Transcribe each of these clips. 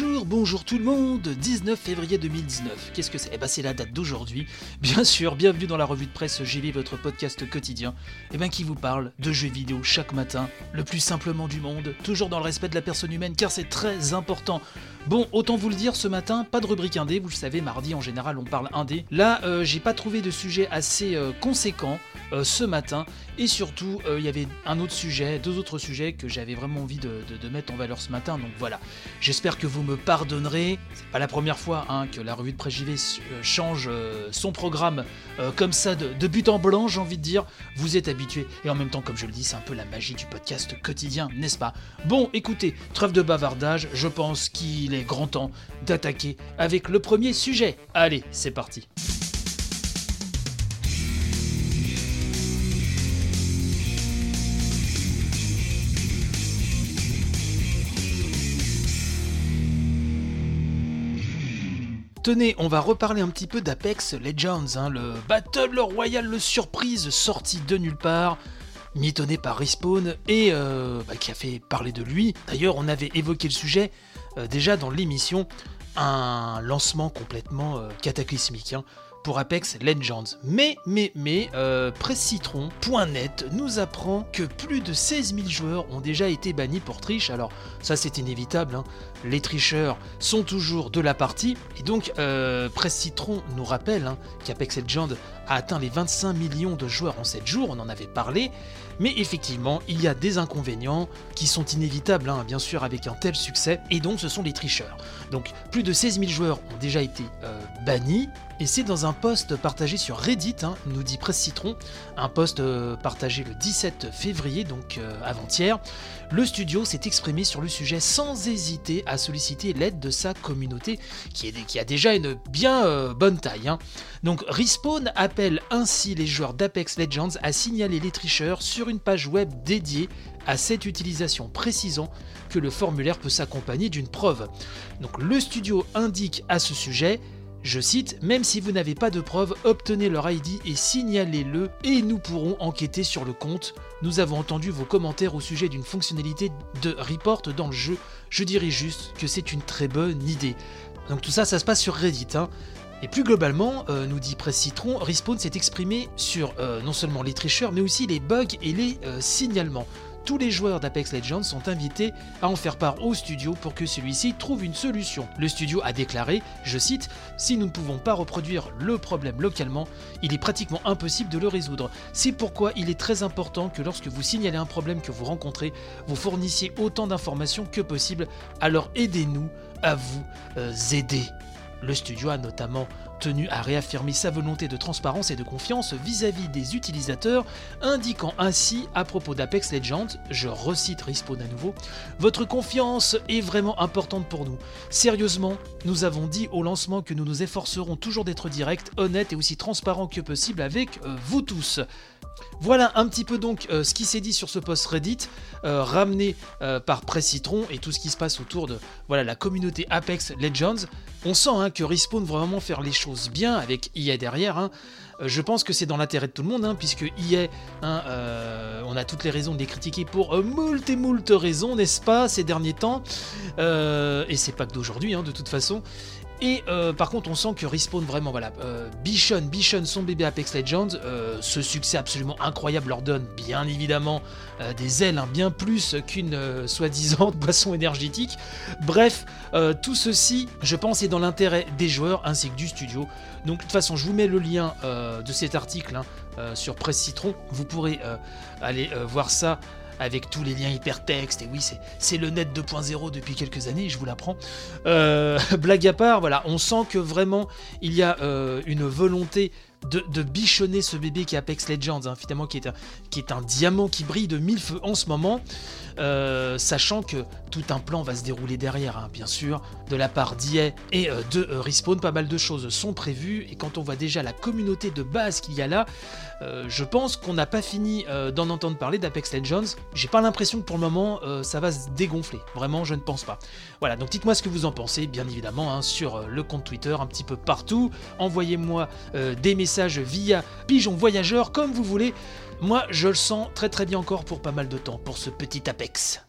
Bonjour, bonjour tout le monde, 19 février 2019. Qu'est-ce que c'est? Eh ben c'est la date d'aujourd'hui. Bien sûr, bienvenue dans la revue de presse JV, votre podcast quotidien. Eh ben qui vous parle de jeux vidéo chaque matin, le plus simplement du monde, toujours dans le respect de la personne humaine car c'est très important. Bon, autant vous le dire, ce matin, pas de rubrique indé, vous le savez, mardi en général on parle indé. Là, euh, j'ai pas trouvé de sujet assez euh, conséquent euh, ce matin, et surtout, il y avait un autre sujet, deux autres sujets que j'avais vraiment envie de, mettre en valeur ce matin, donc voilà. J'espère que vous me c'est pas la première fois hein, que la revue de presse JV euh, change euh, son programme euh, comme ça de, de but en blanc, j'ai envie de dire, vous êtes habitués, et en même temps, comme je le dis, c'est un peu la magie du podcast quotidien, n'est-ce pas? Bon, écoutez, trêve de bavardage, je pense qu'il est grand temps d'attaquer avec le premier sujet. Allez, c'est parti. On va reparler un petit peu d'Apex Legends, hein, le Battle Royale, le surprise sorti de nulle part, mitonné par Respawn et euh, bah, qui a fait parler de lui. D'ailleurs, on avait évoqué le sujet euh, déjà dans l'émission, un lancement complètement euh, cataclysmique. hein, pour Apex Legends. Mais, mais, mais, euh, PressCitron.net nous apprend que plus de 16 000 joueurs ont déjà été bannis pour triche. Alors, ça c'est inévitable, hein. les tricheurs sont toujours de la partie. Et donc, euh, Presse Citron nous rappelle hein, qu'Apex Legends a atteint les 25 millions de joueurs en 7 jours, on en avait parlé. Mais effectivement, il y a des inconvénients qui sont inévitables, hein, bien sûr, avec un tel succès. Et donc, ce sont les tricheurs. Donc, plus de 16 000 joueurs ont déjà été euh, bannis. Et c'est dans un post partagé sur Reddit, hein, nous dit Presse Citron, un post euh, partagé le 17 février, donc euh, avant-hier. Le studio s'est exprimé sur le sujet sans hésiter à solliciter l'aide de sa communauté, qui, a déjà une bien euh, bonne taille. hein. Donc Respawn appelle ainsi les joueurs d'Apex Legends à signaler les tricheurs sur une page web dédiée à cette utilisation, précisant que le formulaire peut s'accompagner d'une preuve. Donc le studio indique à ce sujet je cite, même si vous n'avez pas de preuves, obtenez leur ID et signalez-le et nous pourrons enquêter sur le compte. Nous avons entendu vos commentaires au sujet d'une fonctionnalité de report dans le jeu. Je dirais juste que c'est une très bonne idée. Donc tout ça, ça se passe sur Reddit. hein. Et plus globalement, euh, nous dit Presse Citron, Respawn s'est exprimé sur euh, non seulement les tricheurs, mais aussi les bugs et les euh, signalements. Tous les joueurs d'Apex Legends sont invités à en faire part au studio pour que celui-ci trouve une solution. Le studio a déclaré, je cite, Si nous ne pouvons pas reproduire le problème localement, il est pratiquement impossible de le résoudre. C'est pourquoi il est très important que lorsque vous signalez un problème que vous rencontrez, vous fournissiez autant d'informations que possible, alors aidez-nous à vous euh, aider. Le studio a notamment tenu à réaffirmer sa volonté de transparence et de confiance vis-à-vis des utilisateurs, indiquant ainsi à propos d'Apex Legends, je recite Respawn à nouveau, Votre confiance est vraiment importante pour nous. Sérieusement, nous avons dit au lancement que nous nous efforcerons toujours d'être directs, honnêtes et aussi transparents que possible avec euh, vous tous. Voilà un petit peu donc euh, ce qui s'est dit sur ce post Reddit, euh, ramené euh, par Presse Citron et tout ce qui se passe autour de voilà, la communauté Apex Legends. On sent hein, que Respawn vraiment faire les choses bien avec EA derrière. hein. Je pense que c'est dans l'intérêt de tout le monde, hein, puisque EA, hein, euh, on a toutes les raisons de les critiquer pour moult et moult raisons, n'est-ce pas, ces derniers temps. Et c'est pas que d'aujourd'hui, hein, de toute façon. Et euh, par contre, on sent que Respawn vraiment, voilà, euh, bichonne, bichonne son bébé Apex Legends. euh, ce succès absolument incroyable leur donne bien évidemment euh, des ailes, hein, bien plus qu'une soi-disant boisson énergétique. Bref, tout ceci, je pense, est dans l'intérêt des joueurs ainsi que du studio. Donc de toute façon, je vous mets le lien de cet article hein, sur Presse Citron. Vous pourrez aller voir ça avec tous les liens hypertextes. Et oui, c'est, le net 2.0 depuis quelques années, je vous l'apprends. Euh, blague à part, voilà, on sent que vraiment il y a euh, une volonté de, bichonner ce bébé qui est Apex Legends, hein, finalement, qui est, un, qui est un diamant qui brille de mille feux en ce moment, euh, sachant que tout un plan va se dérouler derrière, hein, bien sûr, de la part d'EA et euh, de euh, Respawn, pas mal de choses sont prévues, et quand on voit déjà la communauté de base qu'il y a là, je pense qu'on n'a pas fini d'en entendre parler d'Apex Legends. J'ai pas l'impression que pour le moment ça va se dégonfler. Vraiment, je ne pense pas. Voilà, donc dites-moi ce que vous en pensez, bien évidemment, hein, sur le compte Twitter, un petit peu partout. Envoyez-moi des messages via Pigeon Voyageur, comme vous voulez. Moi, je le sens très très bien encore pour pas mal de temps, pour ce petit Apex.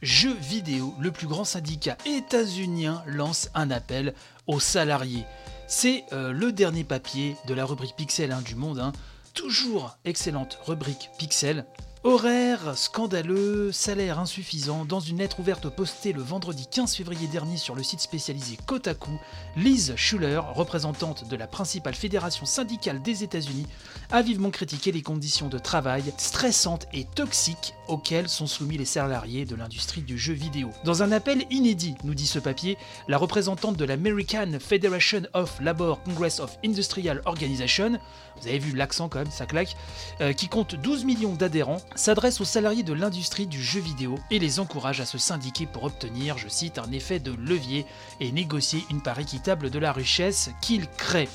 Jeux vidéo, le plus grand syndicat états-unien lance un appel aux salariés. C'est euh, le dernier papier de la rubrique Pixel hein, du monde. hein. Toujours excellente rubrique Pixel. Horaire scandaleux, salaire insuffisant. Dans une lettre ouverte postée le vendredi 15 février dernier sur le site spécialisé Kotaku, Liz Schuller, représentante de la principale fédération syndicale des États-Unis, a vivement critiqué les conditions de travail stressantes et toxiques auxquelles sont soumis les salariés de l'industrie du jeu vidéo. Dans un appel inédit, nous dit ce papier, la représentante de l'American Federation of Labor Congress of Industrial Organization, vous avez vu l'accent quand même, ça claque, euh, qui compte 12 millions d'adhérents, s'adresse aux salariés de l'industrie du jeu vidéo et les encourage à se syndiquer pour obtenir, je cite, un effet de levier et négocier une part équitable de la richesse qu'ils créent.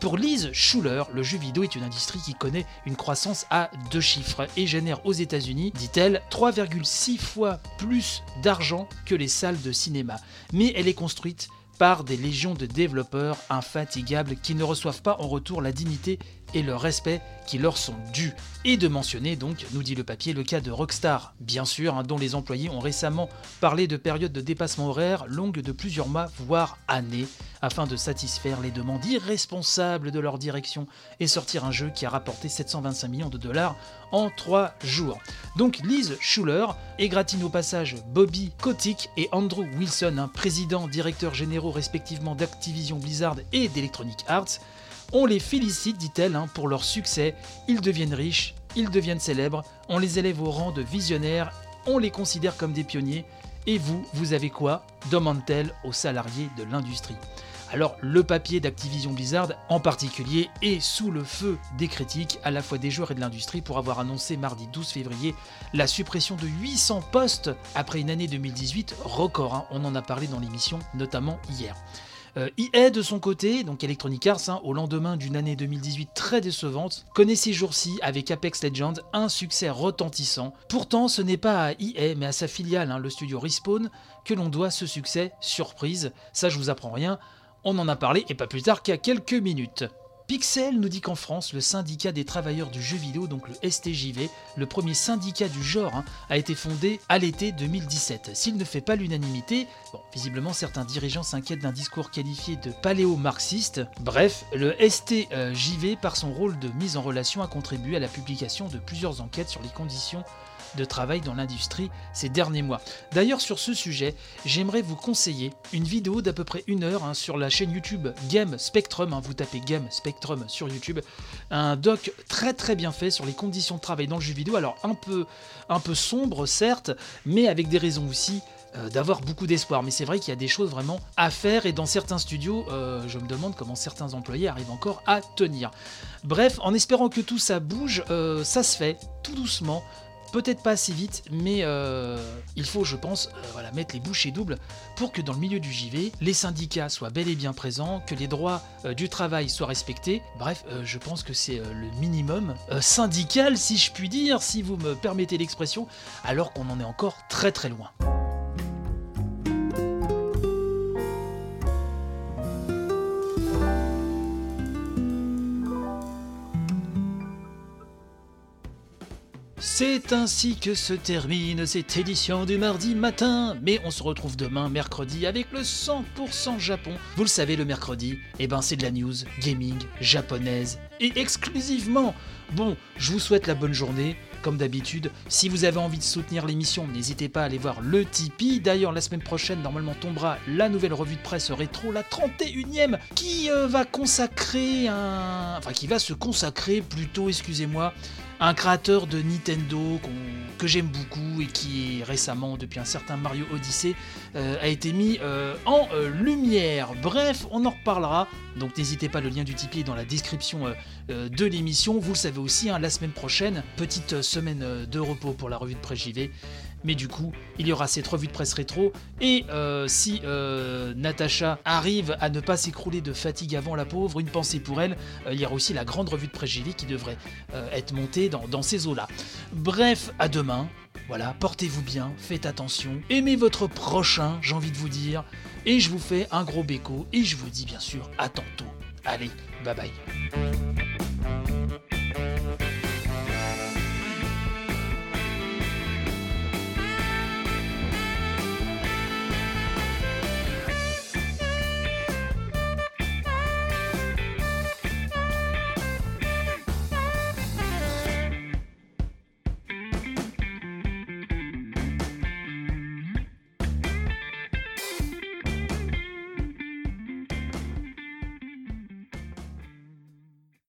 Pour Liz Schuller, le jeu vidéo est une industrie qui connaît une croissance à deux chiffres et génère aux États-Unis, dit-elle, 3,6 fois plus d'argent que les salles de cinéma. Mais elle est construite par des légions de développeurs infatigables qui ne reçoivent pas en retour la dignité et le respect qui leur sont dus. Et de mentionner donc, nous dit le papier, le cas de Rockstar, bien sûr, hein, dont les employés ont récemment parlé de périodes de dépassement horaire longues de plusieurs mois, voire années, afin de satisfaire les demandes irresponsables de leur direction et sortir un jeu qui a rapporté 725 millions de dollars en 3 jours. Donc Liz Schuller égratigne au passage Bobby Kotick et Andrew Wilson, un président, directeur généraux respectivement d'Activision Blizzard et d'Electronic Arts, on les félicite, dit-elle, hein, pour leur succès. Ils deviennent riches, ils deviennent célèbres, on les élève au rang de visionnaires, on les considère comme des pionniers. Et vous, vous avez quoi? demande-t-elle aux salariés de l'industrie. Alors le papier d'Activision Blizzard en particulier est sous le feu des critiques, à la fois des joueurs et de l'industrie, pour avoir annoncé mardi 12 février la suppression de 800 postes après une année 2018 record. hein. on en a parlé dans l'émission, notamment hier. Euh, EA de son côté, donc Electronic Arts, hein, au lendemain d'une année 2018 très décevante, connaît ces jours-ci avec Apex Legends un succès retentissant. Pourtant, ce n'est pas à EA mais à sa filiale, hein, le studio Respawn, que l'on doit ce succès surprise. Ça, je vous apprends rien. On en a parlé et pas plus tard qu'à quelques minutes. Pixel nous dit qu'en France, le syndicat des travailleurs du jeu vidéo, donc le STJV, le premier syndicat du genre, hein, a été fondé à l'été 2017. S'il ne fait pas l'unanimité, visiblement certains dirigeants s'inquiètent d'un discours qualifié de paléo-marxiste. Bref, le STJV, par son rôle de mise en relation, a contribué à la publication de plusieurs enquêtes sur les conditions de travail dans l'industrie ces derniers mois. D'ailleurs, sur ce sujet, j'aimerais vous conseiller une vidéo d'à peu près une heure hein, sur la chaîne YouTube Game Spectrum. hein, vous tapez Game Spectrum sur YouTube, un doc très très bien fait sur les conditions de travail dans le jeu vidéo. Alors un peu, sombre certes, mais avec des raisons aussi euh, d'avoir beaucoup d'espoir. Mais c'est vrai qu'il y a des choses vraiment à faire et dans certains studios, euh, je me demande comment certains employés arrivent encore à tenir. Bref, en espérant que tout ça bouge, euh, ça se fait tout doucement. Peut-être pas assez vite, mais euh, il faut, je pense, euh, voilà, mettre les bouchées doubles pour que dans le milieu du JV, les syndicats soient bel et bien présents, que les droits euh, du travail soient respectés. Bref, je pense que c'est le minimum syndical, si je puis dire, si vous me permettez l'expression, alors qu'on en est encore très très loin. C'est ainsi que se termine cette édition du mardi matin, mais on se retrouve demain mercredi avec le 100% Japon. Vous le savez, le mercredi, eh ben c'est de la news gaming japonaise et exclusivement. Bon, je vous souhaite la bonne journée comme d'habitude. Si vous avez envie de soutenir l'émission, n'hésitez pas à aller voir le Tipeee. D'ailleurs, la semaine prochaine, normalement, tombera la nouvelle revue de presse rétro, la 31e, qui euh, va consacrer un. Enfin, qui va se consacrer plutôt, excusez-moi, un créateur de Nintendo que j'aime beaucoup et qui récemment, depuis un certain Mario Odyssey, euh, a été mis euh, en euh, lumière. Bref, on en reparlera. Donc n'hésitez pas, le lien du Tipeee est dans la description de l'émission. Vous le savez aussi, hein, la semaine prochaine, petite semaine de repos pour la revue de presse JV. Mais du coup, il y aura cette revue de presse rétro. Et euh, si euh, Natacha arrive à ne pas s'écrouler de fatigue avant la pauvre, une pensée pour elle, euh, il y aura aussi la grande revue de presse JV qui devrait être montée dans, dans ces eaux-là. Bref, à demain. Voilà, portez-vous bien, faites attention, aimez votre prochain, j'ai envie de vous dire. Et je vous fais un gros béco et je vous dis bien sûr à tantôt. Allez, bye bye.